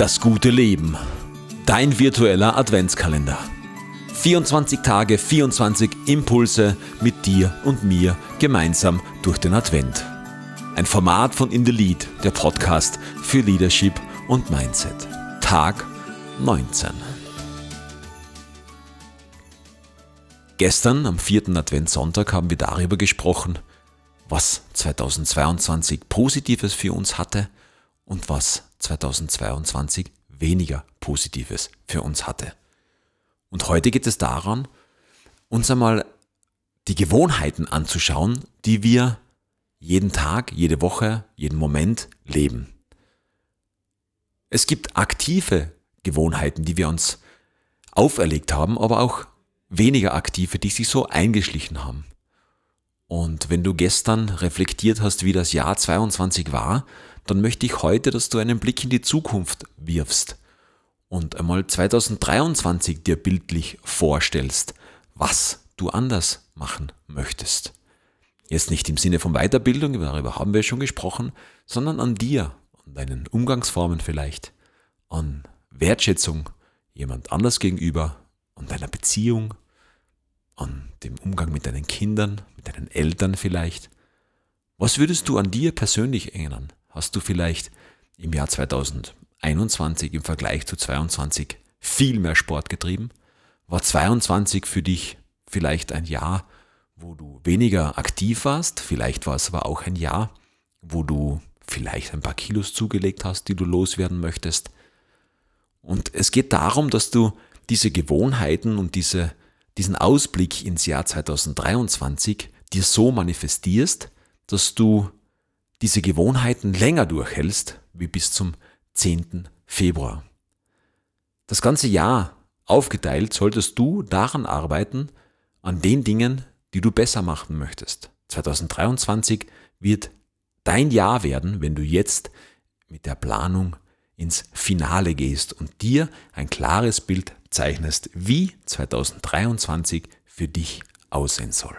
Das gute Leben. Dein virtueller Adventskalender. 24 Tage, 24 Impulse mit dir und mir gemeinsam durch den Advent. Ein Format von In the Lead, der Podcast für Leadership und Mindset. Tag 19. Gestern, am vierten Adventssonntag, haben wir darüber gesprochen, was 2022 Positives für uns hatte und was 2022 weniger Positives für uns hatte. Und heute geht es daran, uns einmal die Gewohnheiten anzuschauen, die wir jeden Tag, jede Woche, jeden Moment leben. Es gibt aktive Gewohnheiten, die wir uns auferlegt haben, aber auch weniger aktive, die sich so eingeschlichen haben. Und wenn du gestern reflektiert hast, wie das Jahr 22 war, dann möchte ich heute, dass du einen Blick in die Zukunft wirfst und einmal 2023 dir bildlich vorstellst, was du anders machen möchtest. Jetzt nicht im Sinne von Weiterbildung, darüber haben wir schon gesprochen, sondern an dir, an deinen Umgangsformen vielleicht, an Wertschätzung jemand anders gegenüber, an deiner Beziehung, an dem Umgang mit deinen Kindern, mit deinen Eltern vielleicht. Was würdest du an dir persönlich ändern? Hast du vielleicht im Jahr 2021 im Vergleich zu 22 viel mehr Sport getrieben? War 22 für dich vielleicht ein Jahr, wo du weniger aktiv warst? Vielleicht war es aber auch ein Jahr, wo du vielleicht ein paar Kilos zugelegt hast, die du loswerden möchtest. Und es geht darum, dass du diese Gewohnheiten und diese diesen Ausblick ins Jahr 2023 dir so manifestierst, dass du diese Gewohnheiten länger durchhältst wie bis zum 10. Februar. Das ganze Jahr aufgeteilt solltest du daran arbeiten, an den Dingen, die du besser machen möchtest. 2023 wird dein Jahr werden, wenn du jetzt mit der Planung ins Finale gehst und dir ein klares Bild zeichnest, wie 2023 für dich aussehen soll.